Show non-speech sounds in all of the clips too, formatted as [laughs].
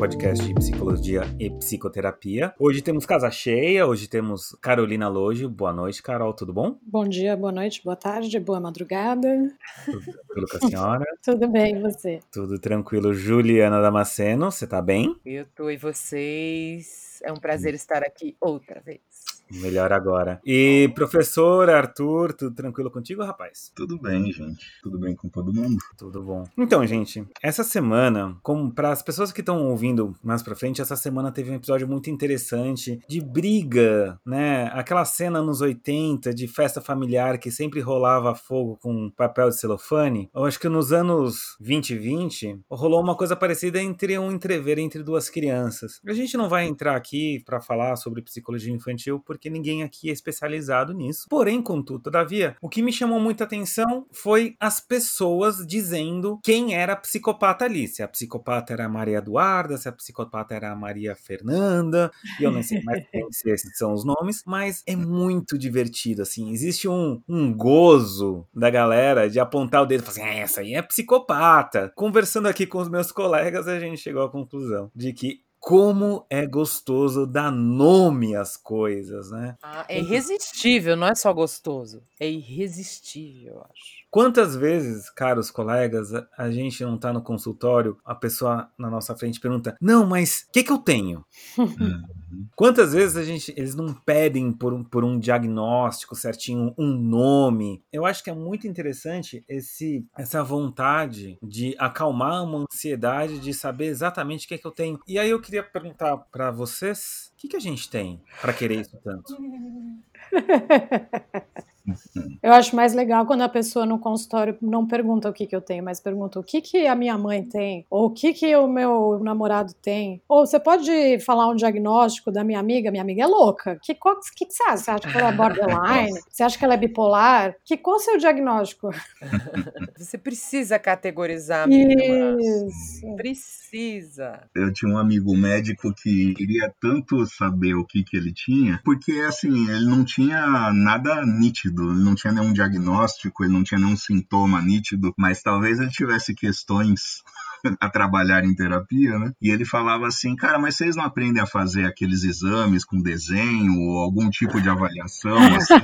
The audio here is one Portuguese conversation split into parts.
podcast de psicologia e psicoterapia. Hoje temos casa cheia, hoje temos Carolina Loge. Boa noite, Carol, tudo bom? Bom dia, boa noite, boa tarde, boa madrugada. Tudo tranquilo com a senhora? [laughs] Tudo bem, e você? Tudo tranquilo. Juliana Damasceno, você tá bem? Eu tô e vocês. É um prazer estar aqui outra vez. Melhor agora. E professor Arthur, tudo tranquilo contigo, rapaz? Tudo bem, gente. Tudo bem com todo mundo. Tudo bom. Então, gente, essa semana, como para as pessoas que estão ouvindo mais pra frente, essa semana teve um episódio muito interessante de briga, né? Aquela cena nos 80 de festa familiar que sempre rolava fogo com papel de celofane. Eu acho que nos anos 20 e 20 rolou uma coisa parecida entre um entrever entre duas crianças. A gente não vai entrar aqui para falar sobre psicologia infantil porque ninguém aqui é especializado nisso. Porém, contudo, todavia, o que me chamou muita atenção foi as pessoas dizendo quem era a psicopata ali. Se a psicopata era a Maria Eduarda, se a psicopata era a Maria Fernanda, e eu não sei mais se esses são os nomes, mas é muito divertido, assim. Existe um, um gozo da galera de apontar o dedo e falar assim, ah, essa aí é psicopata. Conversando aqui com os meus colegas, a gente chegou à conclusão de que como é gostoso dar nome às coisas, né? Ah, é irresistível, não é só gostoso. É irresistível, eu acho. Quantas vezes, caros colegas, a- gente não tá no consultório, a pessoa na nossa frente pergunta: Não, mas o que, que eu tenho? Uhum. Quantas vezes a gente, eles não pedem por um, por um diagnóstico certinho, um nome? Eu acho que é muito interessante esse, essa vontade de acalmar uma ansiedade de saber exatamente o que é que eu tenho. E aí eu queria perguntar pra vocês: o que, que a gente tem pra querer isso tanto? [laughs] Eu acho mais legal quando a pessoa no consultório não pergunta o que, que eu tenho, mas pergunta o que, que a minha mãe tem, ou o que, que o meu namorado tem. Ou você pode falar um diagnóstico da minha amiga, minha amiga é louca. Que, qual, que, que você acha? Você acha que ela é borderline? [laughs] Você acha que ela é bipolar? Que, qual o seu diagnóstico? [laughs] Você precisa categorizar, amiga. Isso. Precisa. Eu tinha um amigo médico que queria tanto saber o que, que ele tinha, porque assim, ele não tinha nada nítido, ele não tinha nenhum diagnóstico, ele não tinha nenhum sintoma nítido, mas talvez ele tivesse questões a trabalhar em terapia, né? E ele falava assim, cara, mas vocês não aprendem a fazer aqueles exames com desenho ou algum tipo de avaliação [laughs] assim,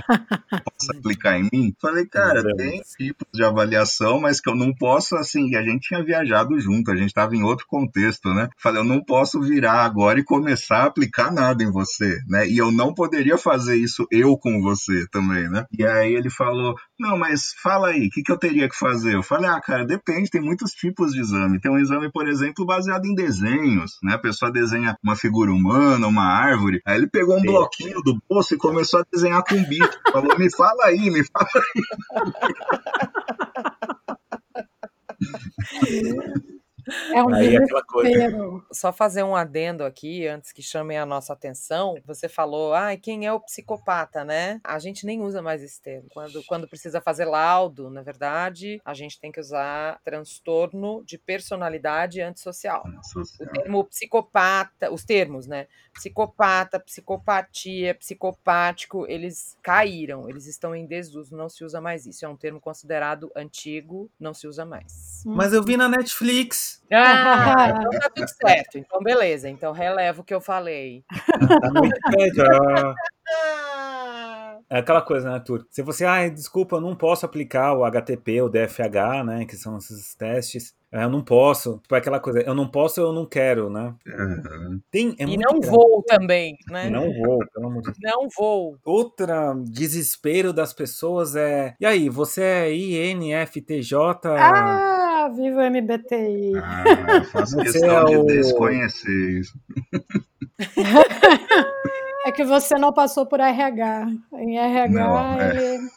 possa aplicar em mim? Falei, cara, tem tipos de avaliação, mas que eu não posso, assim, e a gente tinha viajado junto, a gente estava em outro contexto, né? Falei, eu não posso virar agora e começar a aplicar nada em você, né? E eu não poderia fazer isso eu com você também, né? E aí ele falou, não, mas fala aí, o que, que eu teria que fazer? Eu falei, ah, cara, depende, tem muitos tipos de exame. Tem um exame, por exemplo, baseado em desenhos, né? A pessoa desenha uma figura humana, uma árvore. Aí ele pegou um Sim. bloquinho do bolso e começou a desenhar com bico. [laughs] Falou, me fala aí, me fala [laughs] É um Aí aquela coisa. Só fazer um adendo aqui, antes que chamem a nossa atenção. Você falou, ah, quem é o psicopata, né? A gente nem usa mais esse termo. Quando, quando precisa fazer laudo, na verdade, a gente tem que usar transtorno de personalidade antissocial. O termo psicopata, os termos, né? Psicopata, psicopatia, psicopático, eles caíram, eles estão em desuso, não se usa mais isso. É um termo considerado antigo, não se usa mais. Mas eu vi na Netflix. Ah, então tá tudo certo. Então, beleza. Então, relevo o que eu falei. [laughs] Tá ah. [laughs] Ah, É aquela coisa, né, Arthur? Se você, ah, desculpa, eu não posso aplicar o HTP, o DFH, né, que são esses testes. É, Eu não posso. Tipo, é aquela coisa, eu não posso, eu não quero, né? Uhum. Tem, é e muito não engra- vou também, né? Não vou, pelo amor de Deus. Não vou. Outra desespero das pessoas é. E aí, você é INFTJ? Ah, viva o MBTI. Ah, eu faço Você questão é de o- desconhecer isso. [laughs] É que você não passou por RH. Em RH, Não, é. ele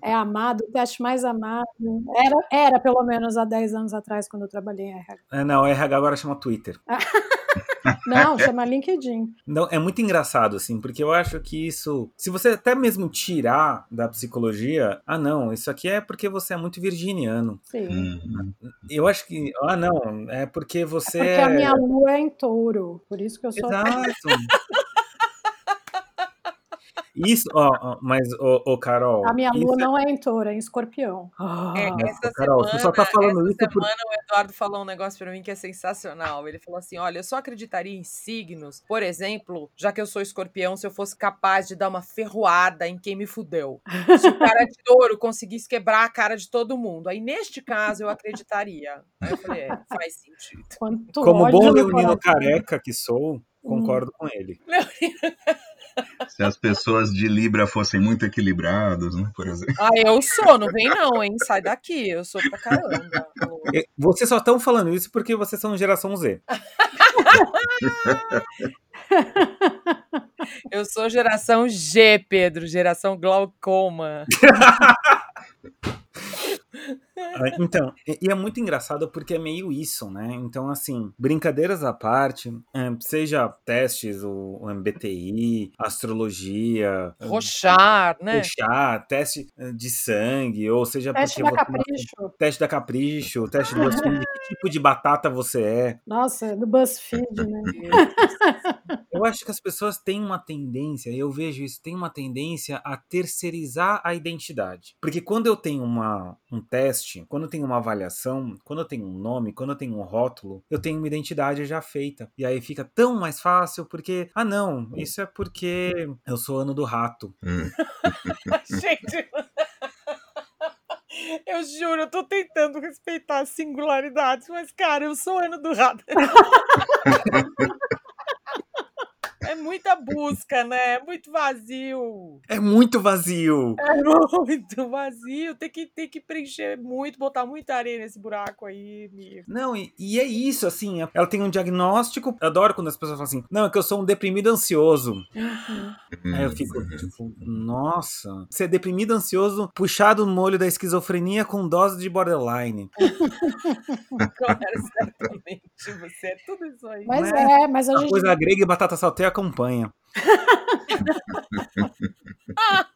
é amado, o teste mais amado. Era, era, pelo menos, há 10 anos atrás, quando eu trabalhei em RH. É, não, RH agora chama Twitter. [laughs] Não, chama LinkedIn. Não, é muito engraçado, assim, porque eu acho que isso. Se você até mesmo tirar da psicologia, ah, não, isso aqui é porque você é muito virginiano. Sim. Uhum. Eu acho que. Ah, não, é porque você. Porque a minha lua é em touro. Por isso que eu sou. Exato. [laughs] Isso, ó, ó, mas, ô, ô, Carol. A minha isso lua é- não é em touro, é em escorpião. É, Ah. essa Carol, semana, você só tá falando essa isso por- semana o Eduardo falou um negócio pra mim que é sensacional. Ele falou assim: olha, eu só acreditaria em signos, por exemplo, já que eu sou escorpião, se eu fosse capaz de dar uma ferroada em quem me fudeu. Se o cara de touro conseguisse quebrar a cara de todo mundo. Aí, neste caso, eu acreditaria. Aí eu falei, é, faz sentido. Quanto Como bom no leonino careca que sou, concordo com ele. [laughs] Se as pessoas de Libra fossem muito equilibradas, né, por exemplo. Ah, eu sou, não vem não, hein? Sai daqui, eu sou pra caramba. Vocês só estão falando isso porque vocês são geração Z. [laughs] Eu sou geração G, Pedro, geração glaucoma. [laughs] Ah, Então, e é muito engraçado porque é meio isso, né? Então, assim, brincadeiras à parte, eh, seja testes, o, MBTI, astrologia, Rochar, né? puxar, teste eh, de sangue, ou seja, Teste porque da capricho. teste da capricho, teste do BuzzFeed, que [laughs] tipo de batata você é. Nossa, do BuzzFeed, né? Eu acho que as pessoas têm uma tendência, eu vejo isso, tem uma tendência a terceirizar a identidade. Porque quando eu tenho uma, um teste, quando eu tenho uma avaliação, quando eu tenho um nome, quando eu tenho um rótulo, eu tenho uma identidade já feita. E aí fica tão mais fácil porque, ah não, isso é porque eu sou ano do rato. Hum. [laughs] Gente. [laughs] Eu juro, eu tô tentando respeitar as singularidades, mas, cara, eu sou ano do rato. [laughs] É muita busca, né? É muito vazio. É muito vazio. É muito vazio. Tem que, tem que preencher muito, botar muita areia nesse buraco aí, amigo. Não, e, e é isso, assim, ela tem um diagnóstico. Eu adoro quando as pessoas falam assim, não, é que eu sou um deprimido ansioso. Aí eu fico, tipo, nossa. Você é deprimido, ansioso, puxado no molho da esquizofrenia com dose de borderline. Claro, certamente. Você é tudo isso aí. Mas Não é? é, mas a A gente. coisa grega e batata salteia acompanha. [laughs]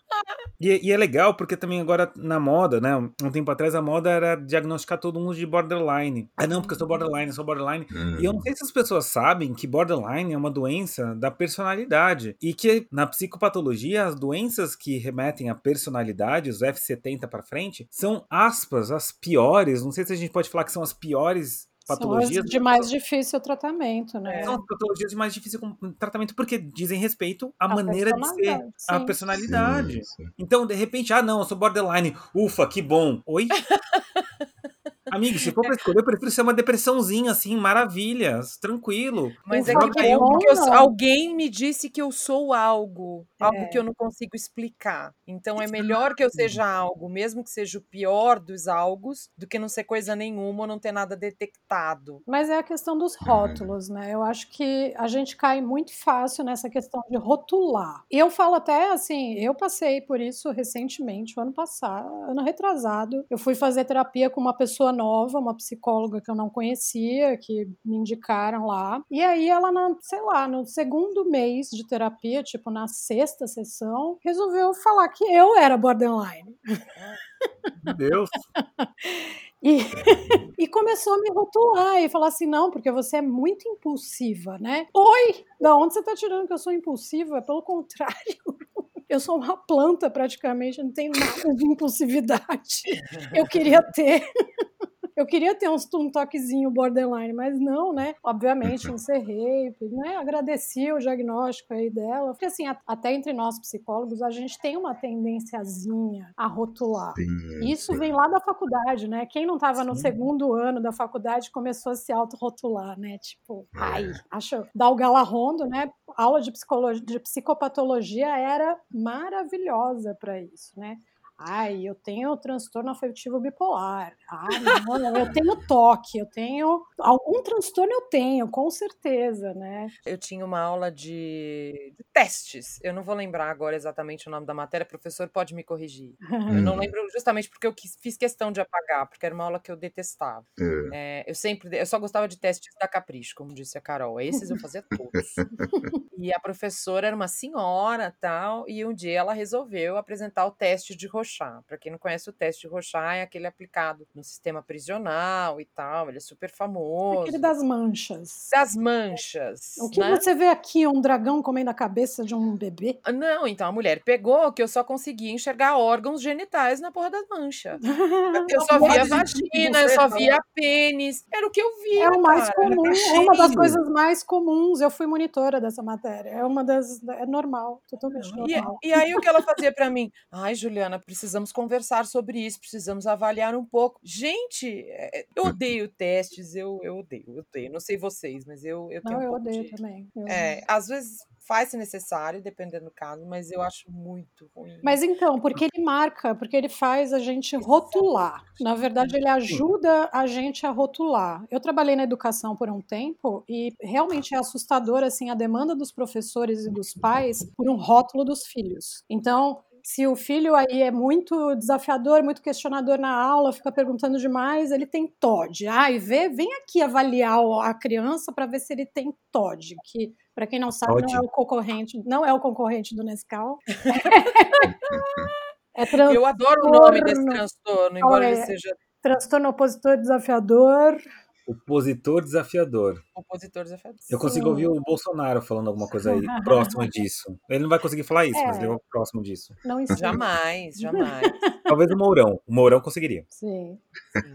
E, e é legal porque também agora na moda, né? Um tempo atrás a moda era diagnosticar todo mundo de borderline. Ah, não, porque eu sou borderline, eu sou borderline. E eu não sei se as pessoas sabem que borderline é uma doença da personalidade. E que na psicopatologia, as doenças que remetem à personalidade, os F70 pra frente, são aspas, as piores. Não sei se a gente pode falar que são as piores São as patologias. de mais difícil tratamento, né? São as patologias de mais difícil tratamento porque dizem respeito à A maneira de ser, sim. personalidade. Sim, sim. Então, de repente, ah, não, eu sou borderline. Ufa, que bom. Oi? [laughs] Amigo, se for pra escolher, eu prefiro ser uma depressãozinha, assim, maravilhas, tranquilo. Mas é Ufa, que que bom, porque eu- alguém me disse que eu sou algo, algo É. que eu não consigo explicar. Então é melhor que eu seja algo, mesmo que seja o pior dos algos, do que não ser coisa nenhuma ou não ter nada detectado. Mas é a questão dos rótulos, né? Eu acho que a gente cai muito fácil nessa questão de rotular. E eu falo até assim, eu passei por isso recentemente, o ano passado, ano retrasado. Eu fui fazer terapia com uma pessoa nova, uma psicóloga que eu não conhecia, que me indicaram lá. E aí ela, na, sei lá, no segundo mês de terapia, tipo na sexta sessão, resolveu falar que eu era borderline. Meu Deus. E, [laughs] e começou a me rotular e falar assim: não, porque você é muito impulsiva, né? Oi! Da onde você tá tirando que eu sou impulsiva? Pelo contrário. [laughs] Eu sou uma planta praticamente, não tenho nada de impulsividade. Eu queria ter. Eu queria ter uns, um toquezinho borderline, mas não, né? Obviamente, encerrei, né? agradeci o diagnóstico aí dela. Porque, assim, a- até entre nós psicólogos, a gente tem uma tendênciazinha a rotular. Sim, Isso sim. vem lá da faculdade, né? Quem não estava no segundo ano da faculdade começou a se autorrotular, né? Tipo, ai, acho. Dar o Galarrondo, né? Aula de, psicologia, de psicopatologia era maravilhosa para isso, né? Ai, eu tenho transtorno afetivo bipolar. Ah, não, eu tenho toque, eu tenho. Algum transtorno eu tenho, com certeza, né? Eu tinha uma aula de, de testes. Eu não vou lembrar agora exatamente o nome da matéria, professor pode me corrigir. Eu não Hum. lembro justamente porque eu quis- fiz questão de apagar, porque era uma aula que eu detestava. É. É, eu sempre, eu só gostava de testes da Capricho, como disse a Carol. Esses eu fazia todos. [laughs] e a professora era uma senhora tal, e um dia ela resolveu apresentar o teste de Rorschach. Rochat. Para quem não conhece, o teste de é aquele aplicado no sistema prisional e tal. Ele é super famoso. Aquele das manchas. Das manchas. O que né? você vê aqui? Um dragão comendo a cabeça de um bebê? Não, então a mulher pegou que eu só conseguia enxergar órgãos genitais na porra das manchas. [laughs] Eu só via vagina, eu só via pênis. Era o que eu via. É o mais cara. comum, é uma das coisas mais comuns. Eu fui monitora dessa matéria. É uma das. É normal, totalmente E, normal. e aí o que ela fazia pra mim? Ai, Juliana, precisamos conversar sobre isso, precisamos avaliar um pouco. Gente, é, eu odeio testes, eu, eu odeio, eu odeio. Não sei vocês, mas eu, eu tenho Não, um eu odeio de- também. Eu É, às vezes faz-se necessário, dependendo do caso, mas eu acho muito ruim. Mas então, porque ele marca, porque ele faz a gente rotular. Na verdade, ele ajuda a gente a rotular. Eu trabalhei na educação por um tempo e realmente é assustador assim a demanda dos professores e dos pais por um rótulo dos filhos. Então, se o filho aí é muito desafiador, muito questionador na aula, fica perguntando demais, ele tem TOD. Ai, vê, vem aqui avaliar a criança para ver se ele tem TOD, que para quem não sabe não é o concorrente, não é o concorrente do Nescau. [laughs] É Eu adoro o nome desse transtorno. embora Olha, ele seja transtorno opositor desafiador. Opositor desafiador. compositor desafiador. Eu consigo ouvir o Bolsonaro falando alguma coisa aí [laughs] próxima disso. Ele não vai conseguir falar isso, mas É. ele é próximo disso. Não ensina. Jamais, jamais. [laughs] Talvez o Mourão. O Mourão conseguiria. Sim. Sim.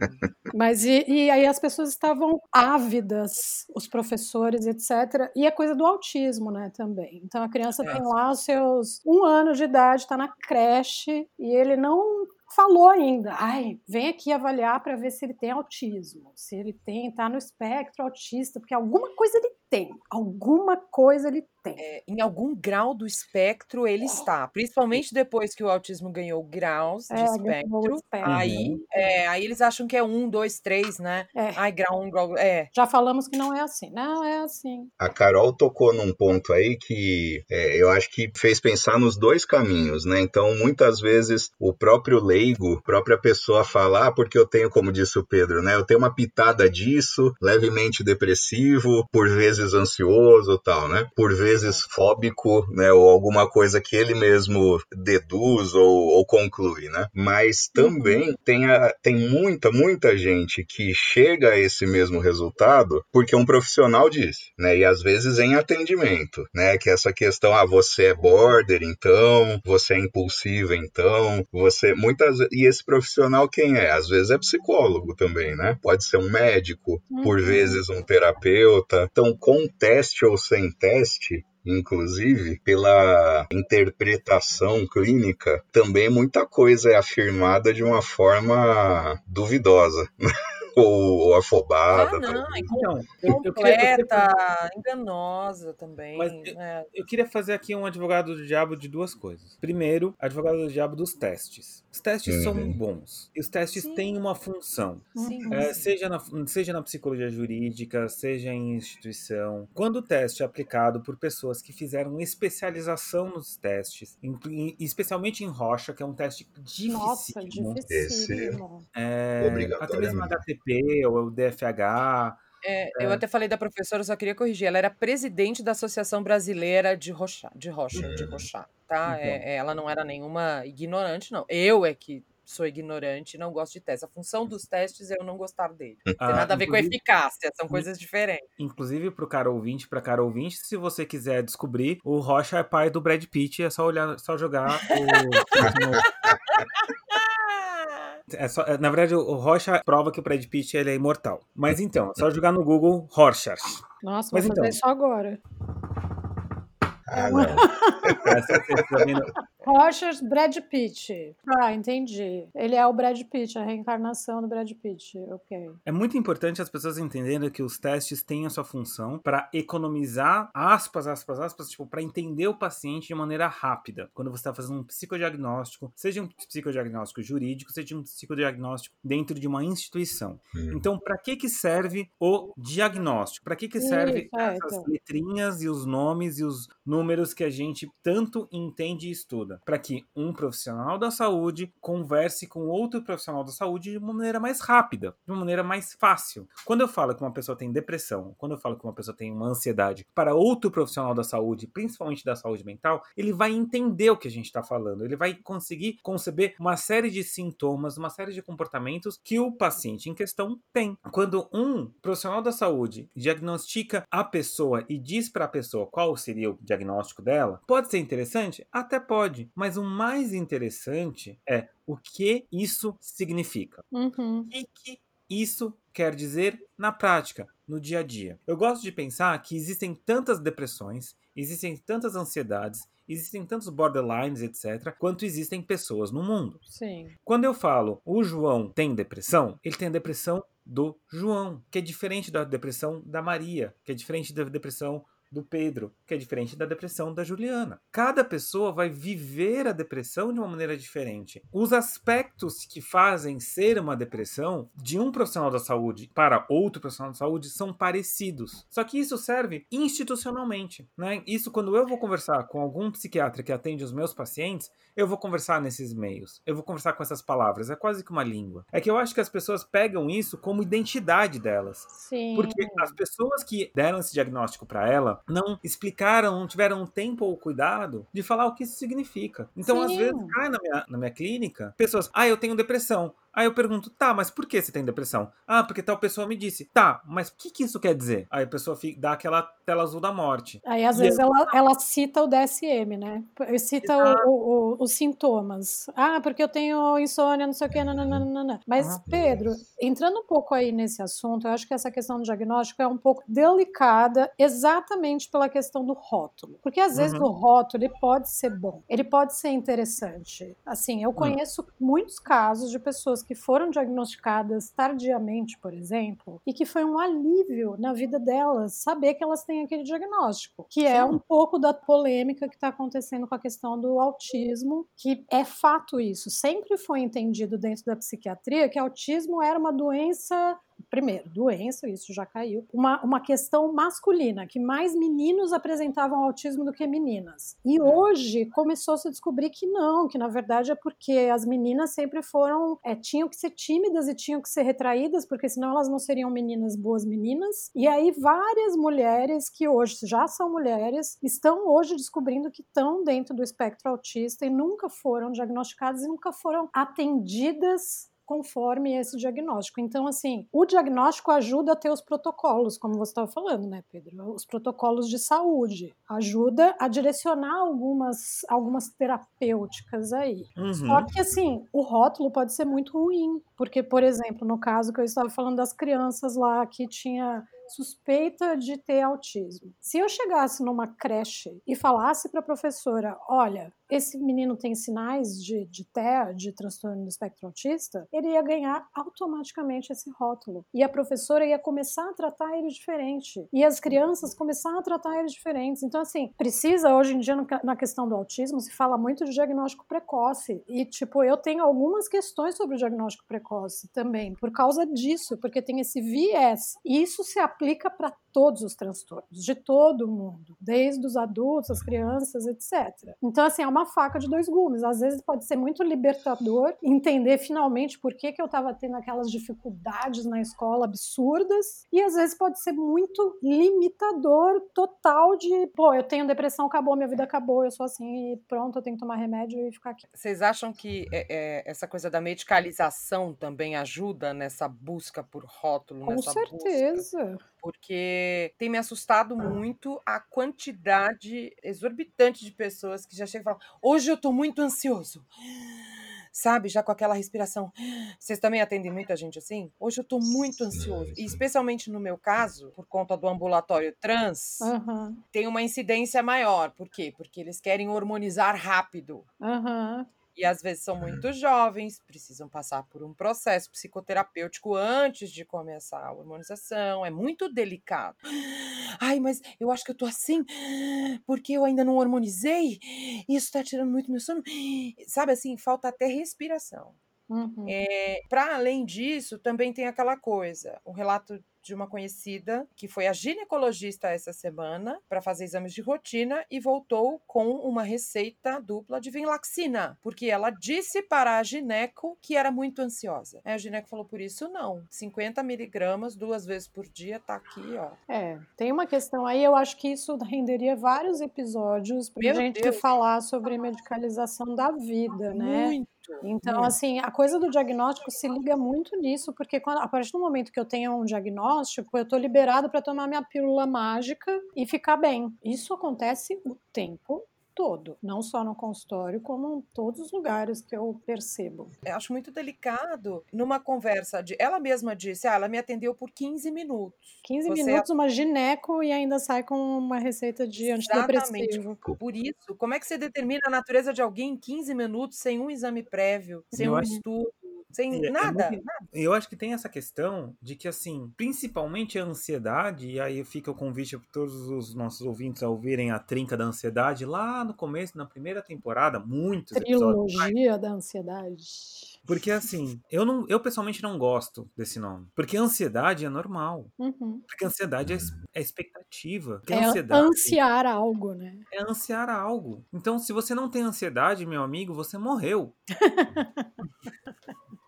Mas e, e aí as pessoas estavam ávidas, os professores, etc. E a coisa do autismo, né, também. Então a criança É. tem lá os seus um ano de idade, está na creche e ele não falou ainda. Ai, vem aqui avaliar para ver se ele tem autismo, se ele tem, tá no espectro autista, porque alguma coisa ele tem, alguma coisa ele tem. É, em algum grau do espectro ele está, principalmente depois que o autismo ganhou graus de É, espectro. espectro. Aí, é, aí eles acham que é um, dois, três, né? É. Ai, grau um, grau. É. Já falamos que não é assim. Não é assim. A Carol tocou num ponto aí que é, eu acho que fez pensar nos dois caminhos, né? Então, muitas vezes, o próprio leigo, a própria pessoa fala, ah, porque eu tenho, como disse o Pedro, né? Eu tenho uma pitada disso, levemente depressivo, por vezes ansioso tal, né? Por vezes fóbico, né? Ou alguma coisa que ele mesmo deduz ou, ou conclui, né? Mas também tem, a, tem muita, muita gente que chega a esse mesmo resultado porque um profissional disse, né? E às vezes em atendimento, né? Que essa questão, ah, você é border, então, você é impulsiva, então, você muitas e esse profissional quem é? Às vezes é psicólogo também, né? Pode ser um médico, por Uhum. vezes um terapeuta. Então, com teste ou sem teste, inclusive pela interpretação clínica, também muita coisa é afirmada de uma forma duvidosa. [laughs] ou, ou afobada. Ah, não. Então, eu, eu queria, eu queria- Completa, enganosa também. Mas né? eu queria fazer aqui um advogado do diabo de duas coisas. Primeiro, advogado do diabo dos testes. Os testes são Uhum. bons. E os testes Sim. têm uma função. Sim. É, sim. seja, na, seja na psicologia jurídica, seja em instituição. Quando o teste é aplicado por pessoas que fizeram especialização nos testes, em- em- especialmente em rocha, que é um teste Nossa, difícil. dificílimo. É, até mesmo HTP ou o DFH. É, eu até falei da professora, eu só queria corrigir. Ela era presidente da Associação Brasileira de Rocha, de Rocha, de Rochá, tá? Então. É, é, ela não era nenhuma ignorante, não. Eu é que sou ignorante e não gosto de testes. A função dos testes é eu não gostar dele. Não tem Ah, nada a ver com eficácia, são coisas diferentes. Inclusive pro cara ouvinte, pra cara ouvinte, se você quiser descobrir, o Rocha é pai do Brad Pitt, é só olhar, só jogar o. É só, é, na verdade, o Rocha prova que o Brad Pitt ele é imortal. Mas então, é só jogar no Google Rorschach. Nossa, Mas vou então. fazer isso agora. Ah, não. Só você tá vendo- Rogers Brad Pitt. Ah, entendi. Ele é o Brad Pitt, a reencarnação do Brad Pitt. Ok. É muito importante as pessoas entenderem que os testes têm a sua função para economizar aspas, aspas, aspas, tipo, para entender o paciente de maneira rápida. Quando você está fazendo um psicodiagnóstico, seja um psicodiagnóstico jurídico, seja um psicodiagnóstico dentro de uma instituição. Hum. Então, para que que serve o diagnóstico? Para que que serve Isso, é, essas então. letrinhas e os nomes e os números que a gente tanto entende e estuda? Ajuda para que um profissional da saúde converse com outro profissional da saúde de uma maneira mais rápida, de uma maneira mais fácil. Quando eu falo que uma pessoa tem depressão, quando eu falo que uma pessoa tem uma ansiedade, para outro profissional da saúde, principalmente da saúde mental, ele vai entender o que a gente está falando, ele vai conseguir conceber uma série de sintomas, uma série de comportamentos que o paciente em questão tem. Quando um profissional da saúde diagnostica a pessoa e diz para a pessoa qual seria o diagnóstico dela, pode ser interessante? Até pode, mas o mais interessante é o que isso significa. Uhum. O que, que isso quer dizer na prática, no dia a dia. Eu gosto de pensar que existem tantas depressões, existem tantas ansiedades, existem tantos borderlines, etc., quanto existem pessoas no mundo. Sim. Quando eu falo o João tem depressão, ele tem a depressão do João, que é diferente da depressão da Maria, que é diferente da depressão do Pedro, que é diferente da depressão da Juliana. Cada pessoa vai viver a depressão de uma maneira diferente. Os aspectos que fazem ser uma depressão de um profissional da saúde para outro profissional da saúde são parecidos. Só que isso serve institucionalmente, né? Isso quando eu vou conversar com algum psiquiatra que atende os meus pacientes, eu vou conversar nesses meios. Eu vou conversar com essas palavras, é quase que uma língua. É que eu acho que as pessoas pegam isso como identidade delas. Sim. Porque as pessoas que deram esse diagnóstico para ela não explicaram, não tiveram tempo ou cuidado de falar o que isso significa. Então, às Sim. vezes, cai na minha, na minha clínica, pessoas, ah, eu tenho depressão. Aí eu pergunto, tá, mas por que você tem depressão? Ah, porque tal pessoa me disse. Tá, mas o que, que isso quer dizer? Aí a pessoa fica, dá aquela tela azul da morte. Aí, às E vezes, ela, ela cita o DSM, né? Cita o- o- o- os sintomas. Ah, porque eu tenho insônia, não sei o quê, nananana. Mas, Ah. Pedro, entrando um pouco aí nesse assunto, eu acho que essa questão do diagnóstico é um pouco delicada, exatamente pela questão do rótulo. Porque, às vezes, Uhum. o rótulo ele pode ser bom, ele pode ser interessante. Assim, eu conheço muitos casos de pessoas que foram diagnosticadas tardiamente, por exemplo, e que foi um alívio na vida delas saber que elas têm aquele diagnóstico, que é Sim. um pouco da polêmica que está acontecendo com a questão do autismo, que é fato isso. Sempre foi entendido dentro da psiquiatria que autismo era uma doença primeiro, doença, isso já caiu, uma, uma questão masculina, que mais meninos apresentavam autismo do que meninas. E hoje começou -se a descobrir que não, que na verdade é porque as meninas sempre foram, é, tinham que ser tímidas e tinham que ser retraídas, porque senão elas não seriam meninas boas meninas. E aí várias mulheres que hoje já são mulheres, estão hoje descobrindo que estão dentro do espectro autista e nunca foram diagnosticadas e nunca foram atendidas conforme esse diagnóstico. Então, assim, o diagnóstico ajuda a ter os protocolos, como você estava falando, né, Pedro? Os protocolos de saúde. Ajuda a direcionar algumas, algumas terapêuticas aí. Uhum. Só que, assim, o rótulo pode ser muito ruim. Porque, por exemplo, no caso que eu estava falando das crianças lá que tinha suspeita de ter autismo. Se eu chegasse numa creche e falasse para a professora, olha, esse menino tem sinais de, de TEA, de transtorno do espectro autista, ele ia ganhar automaticamente esse rótulo. E a professora ia começar a tratar ele diferente. E as crianças começaram a tratar ele diferentes. Então, assim, precisa, hoje em dia, na questão do autismo, se fala muito de diagnóstico precoce. E, tipo, eu tenho algumas questões sobre o diagnóstico precoce também, por causa disso, porque tem esse viés. E isso se aplica para todos os transtornos, de todo mundo, desde os adultos, as crianças, etc. Então, assim, é uma faca de dois gumes. Às vezes pode ser muito libertador entender finalmente por que, que eu estava tendo aquelas dificuldades na escola absurdas, e às vezes pode ser muito limitador total de, pô, eu tenho depressão, acabou, minha vida acabou, eu sou assim, e pronto, eu tenho que tomar remédio e ficar aqui. Vocês acham que é, é, essa coisa da medicalização também ajuda nessa busca por rótulo? Com nessa certeza. Busca? Porque tem me assustado muito a quantidade exorbitante de pessoas que já chegam e falam: hoje eu tô muito ansioso. Sabe, já com aquela respiração. Vocês também atendem muita gente assim? Hoje eu tô muito ansioso. E especialmente no meu caso, por conta do ambulatório trans, Uhum, tem uma incidência maior. Por quê? Porque eles querem hormonizar rápido. uhum. E às vezes são muito jovens, precisam passar por um processo psicoterapêutico antes de começar a hormonização. É muito delicado. Ai, mas eu acho que eu tô assim porque eu ainda não hormonizei. Isso tá tirando muito meu sono. Sabe assim, falta até respiração. Uhum. É, Para além disso, também tem aquela coisa, o relato de uma conhecida que foi a ginecologista essa semana para fazer exames de rotina e voltou com uma receita dupla de Vinlaxina, porque ela disse para a gineco que era muito ansiosa. Aí a gineco falou, por isso não, 50 miligramas duas vezes por dia tá aqui, ó. É, tem uma questão aí, eu acho que isso renderia vários episódios pra Meu gente Deus. falar sobre medicalização da vida, né? Muito. Então, muito. assim, a coisa do diagnóstico se liga muito nisso, porque quando, a partir do momento que eu tenho um diagnóstico, eu tô liberado para tomar minha pílula mágica e ficar bem. Isso acontece o tempo todo, não só no consultório, como em todos os lugares que eu percebo. Eu acho muito delicado numa conversa de. Ela mesma disse, ah, ela me atendeu por 15 minutos. 15 Você- minutos, uma gineco e ainda sai com uma receita de antidepressivo. Por isso, como é que você determina a natureza de alguém em 15 minutos sem um exame prévio, sem Eu um acho- estudo, sem É, é nada? muito- Eu acho que tem essa questão de que, assim, principalmente a ansiedade, e aí fica o convite para todos os nossos ouvintes a ouvirem a Trinca da Ansiedade lá no começo, na primeira temporada, muitos episódios. Trilogia da ansiedade. Porque, assim, eu, não, eu pessoalmente não gosto desse nome. Porque ansiedade é normal. Uhum. Porque ansiedade é, é expectativa. Porque É ansiedade ansiar algo, né? é ansiar algo. Então, se você não tem ansiedade, meu amigo, você morreu. [laughs]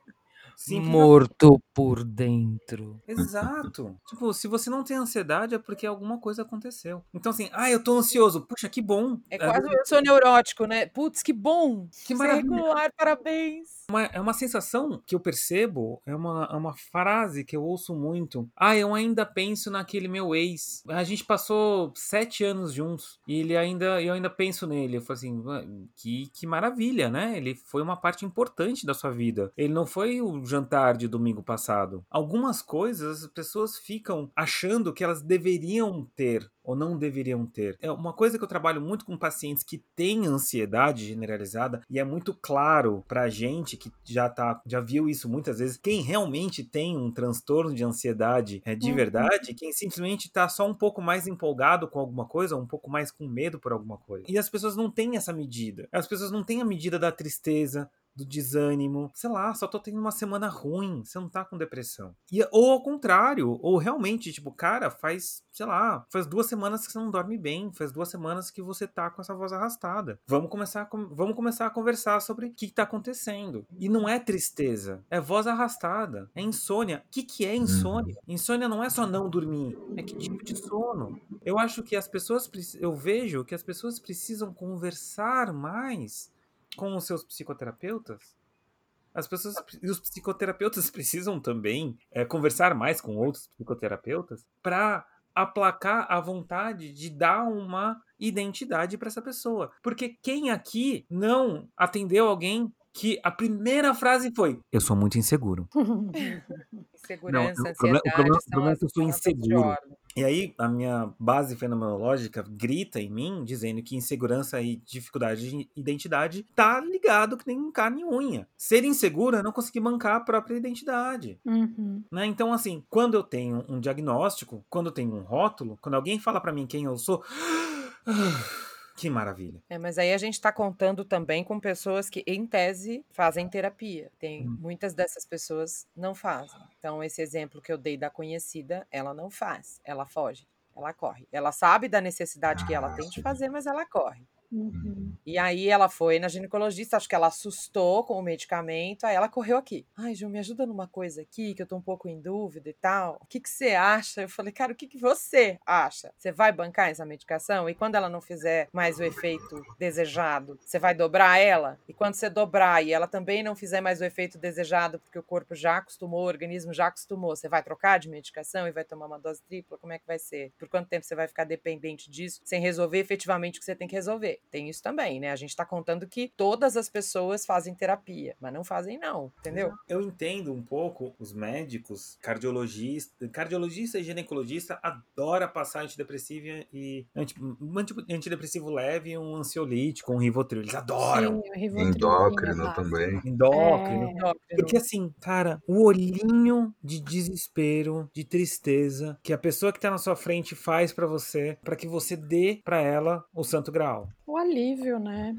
Simples Morto por dentro. Exato. Tipo, se você não tem ansiedade é porque alguma coisa aconteceu. Então, assim, ah, eu tô ansioso. Puxa, que bom. É quase eu sou neurótico, né? Putz, que bom! Que Você é maravilha. regular, parabéns! uma, é uma sensação que eu percebo, é uma, é uma frase que eu ouço muito. Ah, eu ainda penso naquele meu ex. A gente passou sete anos juntos e ele ainda, eu ainda penso nele. Eu falo assim, "Ah, que, que maravilha, né? Ele foi uma parte importante da sua vida. Ele não foi o jantar de domingo passado. Algumas coisas as pessoas ficam achando que elas deveriam ter ou não deveriam ter. É uma coisa que eu trabalho muito com pacientes que têm ansiedade generalizada e é muito claro pra gente que já tá, já viu isso muitas vezes, quem realmente tem um transtorno de ansiedade é de Uhum. verdade, quem simplesmente tá só um pouco mais empolgado com alguma coisa, um pouco mais com medo por alguma coisa. E as pessoas não têm essa medida. As pessoas não têm a medida da tristeza, do desânimo, sei lá, só tô tendo uma semana ruim, você não tá com depressão. E, ou ao contrário, ou realmente, tipo, cara, faz, sei lá, faz duas semanas que você não dorme bem, faz duas semanas que você tá com essa voz arrastada. Vamos começar a, vamos começar a conversar sobre o que, que tá acontecendo. E não é tristeza, é voz arrastada, é insônia. O que, que é insônia? Insônia não é só não dormir, é que tipo de sono. Eu acho que as pessoas, eu vejo que as pessoas precisam conversar mais com os seus psicoterapeutas. As pessoas e os psicoterapeutas [laughs] precisam também é, conversar mais com outros psicoterapeutas para aplacar a vontade de dar uma identidade para essa pessoa. Porque quem aqui não atendeu alguém que a primeira frase foi: Eu sou muito inseguro. [laughs] Insegurança, Não, o problema- o ansiedade, problema- o problema é que eu sou de inseguro. E aí, a minha base fenomenológica grita em mim, dizendo que insegurança e dificuldade de identidade tá ligado que nem carne e unha. Ser inseguro é não conseguir bancar a própria identidade. Uhum. Né? Então, assim, quando eu tenho um diagnóstico, quando eu tenho um rótulo, quando alguém fala pra mim quem eu sou, [gasps] que maravilha. É, mas aí a gente está contando também com pessoas que, em tese, fazem terapia. Tem Hum. muitas dessas pessoas não fazem. Então, esse exemplo que eu dei da conhecida, ela não faz, ela foge, ela corre. Ela sabe da necessidade que ela tem de fazer, mas ela corre. Uhum. E aí ela foi na ginecologista, acho que ela assustou com o medicamento, aí ela correu aqui. Ai, Ju, me ajuda numa coisa aqui, que eu tô um pouco em dúvida e tal. O que, que você acha? Eu falei, cara, o que, que você acha? Você vai bancar essa medicação? E quando ela não fizer mais o efeito desejado, você vai dobrar ela? E quando você dobrar e ela também não fizer mais o efeito desejado, porque o corpo já acostumou, o organismo já acostumou, você vai trocar de medicação e vai tomar uma dose tripla? Como é que vai ser? Por quanto tempo você vai ficar dependente disso sem resolver efetivamente o que você tem que resolver? Tem isso também, né? A gente tá contando que todas as pessoas fazem terapia, mas não fazem não, entendeu? Eu entendo um pouco os médicos, cardiologista, cardiologista e ginecologista adora passar antidepressivo e anti, um anti- antidepressivo leve e um ansiolítico, um rivotril. Eles adoram. Sim, Endócrino passa. também. Endócrino. É. Endócrino. Porque assim, cara, o olhinho de desespero, de tristeza que a pessoa que tá na sua frente faz pra você, pra que você dê pra ela o santo grau. O alívio, né?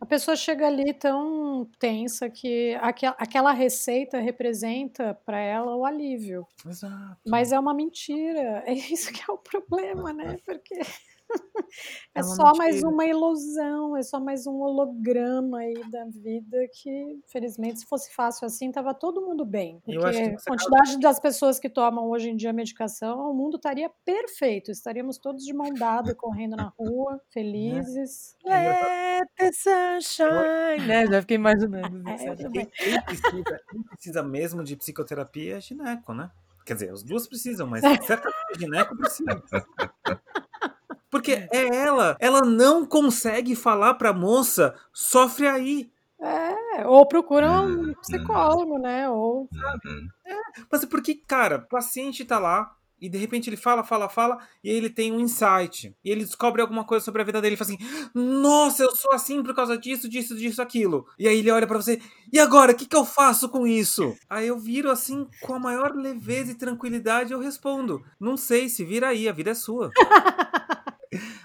A pessoa chega ali tão tensa que aqu- aquela receita representa para ela o alívio. Exato. Mas é uma mentira. É isso que é o problema, né? Porque [laughs] é, É uma só mais mentira. uma ilusão, é só mais um holograma aí da vida que, felizmente, se fosse fácil assim, tava todo mundo bem. Porque a quantidade das pessoas que tomam hoje em dia medicação, o mundo estaria perfeito. Estaríamos todos de mão dada, correndo na rua, felizes. Let the sunshine. Né? Já fiquei imaginando. [laughs] É. Quem, quem precisa, quem precisa mesmo de psicoterapia é gineco, né? Quer dizer, as duas precisam, mas [laughs] certamente gineco precisa. Porque é ela, ela não consegue falar pra moça, sofre aí. É, ou procura um Uhum. psicólogo, né? Ou Uhum. Mas é porque, cara, o paciente tá lá e de repente ele fala, fala, fala, e aí ele tem um insight. E ele descobre alguma coisa sobre a vida dele e fala assim: Nossa, eu sou assim por causa disso, disso, disso, aquilo. E aí ele olha pra você: E agora, o que, que eu faço com isso? Aí eu viro assim, com a maior leveza e tranquilidade, eu respondo: Não sei, se vira aí, a vida é sua. [laughs]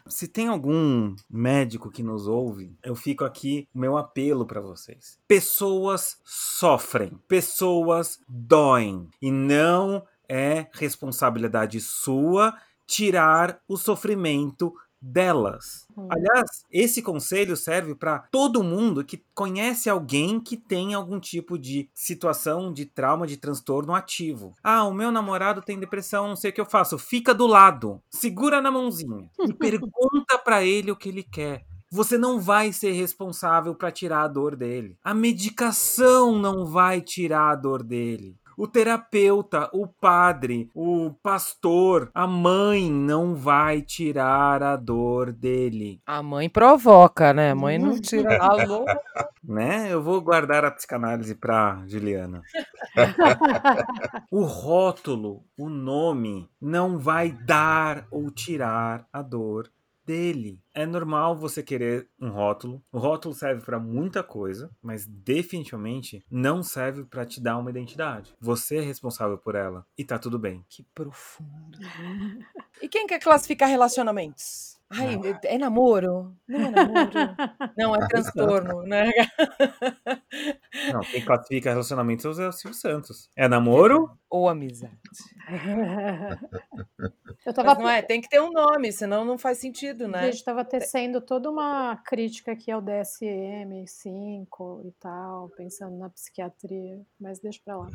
Se tem algum médico que nos ouve, eu fico aqui o meu apelo para vocês. Pessoas sofrem, pessoas doem e não é responsabilidade sua tirar o sofrimento delas. Hum. Aliás, esse conselho serve para todo mundo que conhece alguém que tem algum tipo de situação de trauma, de transtorno ativo. Ah, o meu namorado tem depressão, não sei o que eu faço. Fica do lado, segura na mãozinha e [laughs] pergunta para ele o que ele quer. Você não vai ser responsável para tirar a dor dele. A medicação não vai tirar a dor dele. O terapeuta, o padre, o pastor, a mãe não vai tirar a dor dele, A mãe provoca, né? A mãe não tira. Alô? né? Eu vou guardar a psicanálise para Juliana. [laughs] O rótulo, o nome, não vai dar ou tirar a dor dele. É normal você querer um rótulo. O rótulo serve para muita coisa, mas definitivamente não serve para te dar uma identidade. Você é responsável por ela e tá tudo bem. Que profundo. [laughs] E quem quer classificar relacionamentos? Ai, é namoro? Não é namoro? [laughs] Não, é transtorno, né? Não, quem classifica relacionamentos é o Silvio Santos. É namoro? Ou amizade. [laughs] Eu tava, Mas não é, tem que ter um nome, senão não faz sentido, né? gente, tava tecendo toda uma crítica aqui ao DSM-5 e tal, pensando na psiquiatria, mas deixa pra lá.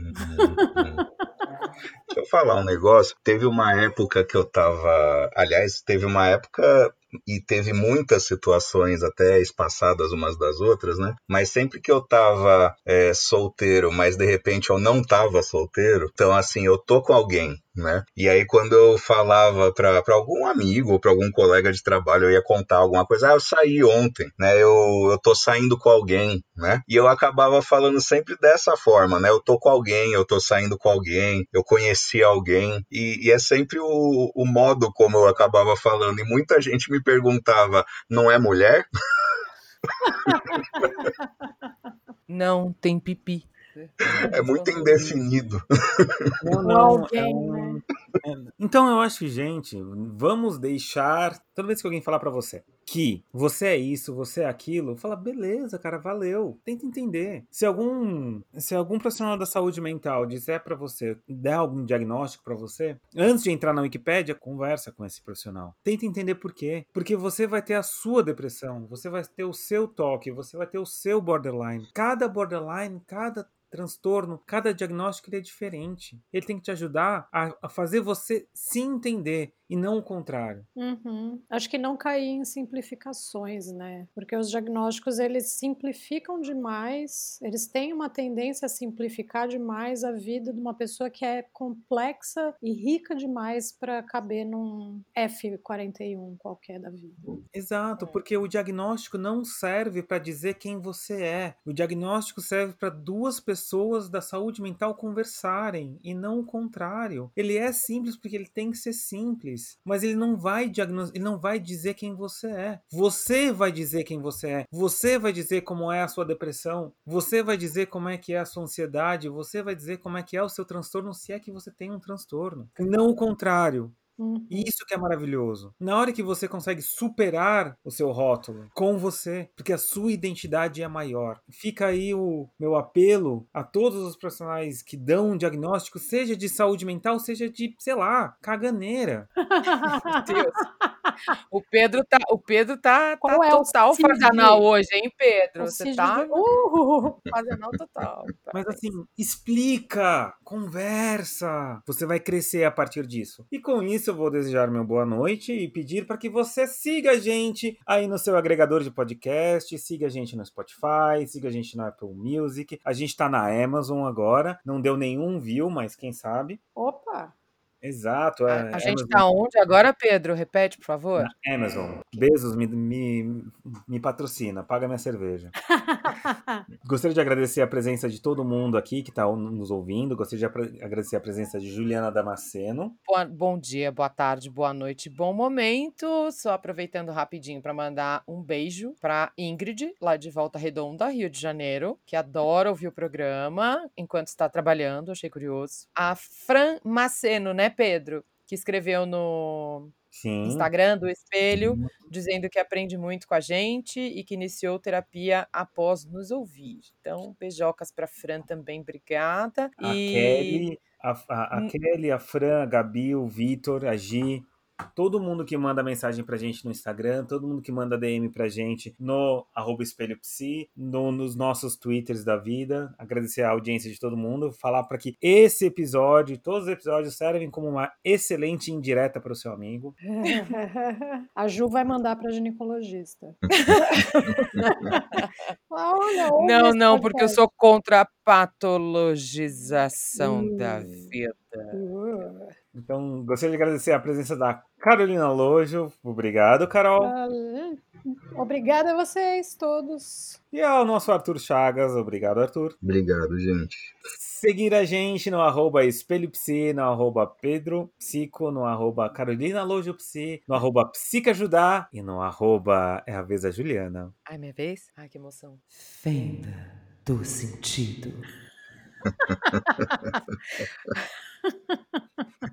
[laughs] Deixa eu falar um negócio. Teve uma época que eu tava. Aliás, teve uma época e teve muitas situações até espaçadas umas das outras, né? Mas sempre que eu tava é, solteiro, mas de repente eu não tava solteiro, então assim, eu tô com alguém, né? E aí quando eu falava pra, pra algum amigo ou pra algum colega de trabalho, eu ia contar alguma coisa, ah, eu saí ontem, né? Eu, eu tô saindo com alguém, né? E eu acabava falando sempre dessa forma, né? Eu tô com alguém, eu tô saindo com alguém, eu conheci alguém, e, e é sempre o, o modo como eu acabava falando, e muita gente me perguntava, não é mulher? [laughs] Não tem pipi. É muito indefinido. Não, Ou alguém, um- né? é- Então eu acho que, gente, vamos deixar. Toda vez que alguém falar pra você que você é isso, você é aquilo, fala, beleza, cara, valeu. Tenta entender. Se algum, se algum profissional da saúde mental disser pra você, der algum diagnóstico pra você, antes de entrar na Wikipédia, conversa com esse profissional. Tenta entender por quê. Porque você vai ter a sua depressão, você vai ter o seu toque, você vai ter o seu borderline. Cada borderline, cada transtorno, cada diagnóstico ele é diferente. Ele tem que te ajudar a, a fazer você se entender e não o contrário. Uhum. Acho que não cair em simplificações, né? Porque os diagnósticos eles simplificam demais, eles têm uma tendência a simplificar demais a vida de uma pessoa que é complexa e rica demais para caber num F41 qualquer da vida. Exato, porque o diagnóstico não serve para dizer quem você é. O diagnóstico serve para duas pessoas da saúde mental conversarem e não o contrário. Ele é simples porque ele tem que ser simples, mas ele não vai diagnos... ele não vai dizer quem você é. Você vai dizer quem você é. Você vai dizer como é a sua depressão. Você vai dizer como é que é a sua ansiedade. Você vai dizer como é que é o seu transtorno, se é que você tem um transtorno. Não o contrário. Uhum. E isso que é maravilhoso. Na hora que você consegue superar o seu rótulo com você, porque a sua identidade é maior. Fica aí o meu apelo a todos os profissionais que dão um diagnóstico, seja de saúde mental, seja de, sei lá, caganeira. [laughs] Meu Deus. O Pedro tá, o Pedro tá, tá Qual é o total fazanal hoje, hein, Pedro? O Você CID tá do- Uh! fazanal total. Mas assim, explica, conversa. Você vai crescer a partir disso. E com isso eu vou desejar meu boa noite e pedir para que você siga a gente aí no seu agregador de podcast, siga a gente no Spotify, siga a gente na Apple Music. A gente tá na Amazon agora. Não deu nenhum view, mas quem sabe. Opa! Exato, é. A, a gente Amazon. tá onde agora, Pedro? Repete, por favor. Amazon. Bezos me, me, me patrocina, paga minha cerveja. [laughs] Gostaria de agradecer a presença de todo mundo aqui que está nos ouvindo. Gostaria de agradecer a presença de Juliana Damasceno. Boa- bom dia, boa tarde, boa noite, bom momento. Só aproveitando rapidinho para mandar um beijo para Ingrid, lá de Volta Redonda, Rio de Janeiro, que adora ouvir o programa enquanto está trabalhando, achei curioso. A Fran Maceno, né, Pedro? Que escreveu no Sim. Instagram do Espelho, dizendo que aprende muito com a gente e que iniciou terapia após nos ouvir. Então, beijocas para Fran também, obrigada. A E Kelly, a, a, a Hum. Kelly, a Fran, a Gabi, o Vitor, a Gi. Todo mundo que manda mensagem pra gente no Instagram, todo mundo que manda DM pra gente no arroba espelho psi, no- nos nossos twitters da vida. Agradecer a audiência de todo mundo. Falar para que esse episódio, todos os episódios servem como uma excelente indireta para o seu amigo. [laughs] A Ju vai mandar para ginecologista. [laughs] Ah, Olha, Não, não, porque eu sou contra a patologização da vida. Uh. Então, gostaria de agradecer a presença da Carolina Lojo. Obrigado, Carol. Obrigada a vocês todos. E ao nosso Arthur Chagas. Obrigado, Arthur. Obrigado, gente. Seguir a gente no arroba Espelho Psi, no arroba Pedro Psico, no arroba Carolina Lojo Psi, no arroba Psica Ajudar e no arroba É a Vez da Juliana. Ai, minha vez? Ai, que emoção. Fenda do sentido.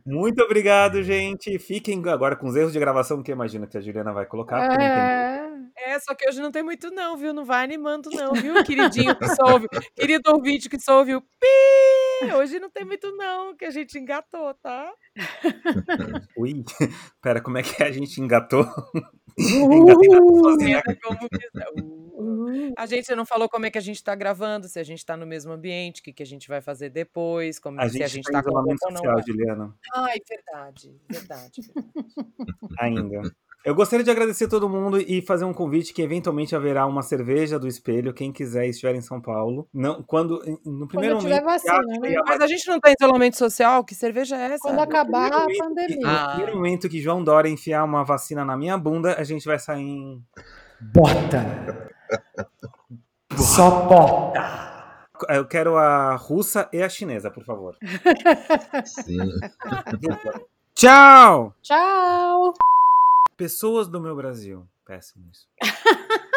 Muito obrigado, gente. Fiquem agora com os erros de gravação que eu imagino que a Juliana vai colocar. É, É, só que hoje não tem muito não, viu? Não vai animando não, viu? Queridinho que só ouve, querido ouvinte que só ouviu pi, hoje não tem muito não, que a gente engatou, tá? [laughs] Ui, pera, como é que a gente engatou? Uh. A gente não falou como é que a gente tá gravando, se a gente tá no mesmo ambiente, o que, que a gente vai fazer depois, como, A se a gente está tá em com ou não. social, vai. Juliana, Ai, verdade, verdade. ainda. Eu gostaria de agradecer todo mundo e fazer um convite que eventualmente haverá uma cerveja do espelho, quem quiser estiver em São Paulo. Não, quando no primeiro Quando tiver momento, vacina, né? Mas a gente não tá em isolamento social? Que cerveja é essa? Quando acabar a momento que- pandemia. No Ah. primeiro momento que João Dória enfiar uma vacina na minha bunda, a gente vai sair em. Bota. Só bota. Eu quero a russa e a chinesa, por favor. [laughs] Sim. [laughs] Tchau! Tchau! Pessoas do meu Brasil. Péssimo isso. [laughs]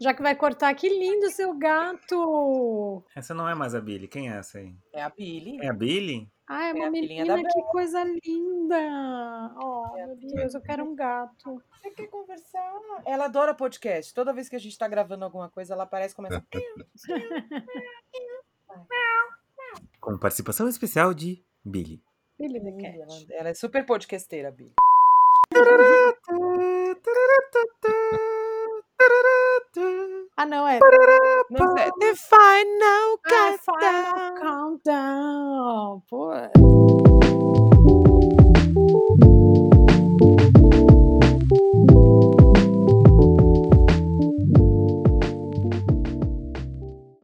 Já que vai cortar, que lindo seu gato! Essa não é mais a Billy. Quem é essa aí? É a Billy. É a Billy? Ah, é É uma menina, que coisa linda! Oh, É meu Deus, eu quero um gato. Você quer conversar? Ela adora podcast. Toda vez que a gente tá gravando alguma coisa, ela aparece e começa. Com participação especial de Billy. Billy the Ela, Cat. ela é super podcasteira, Billy. [laughs] Ah, não, é. Não sei. The Final Ah, Countdown. Final Countdown. Pô.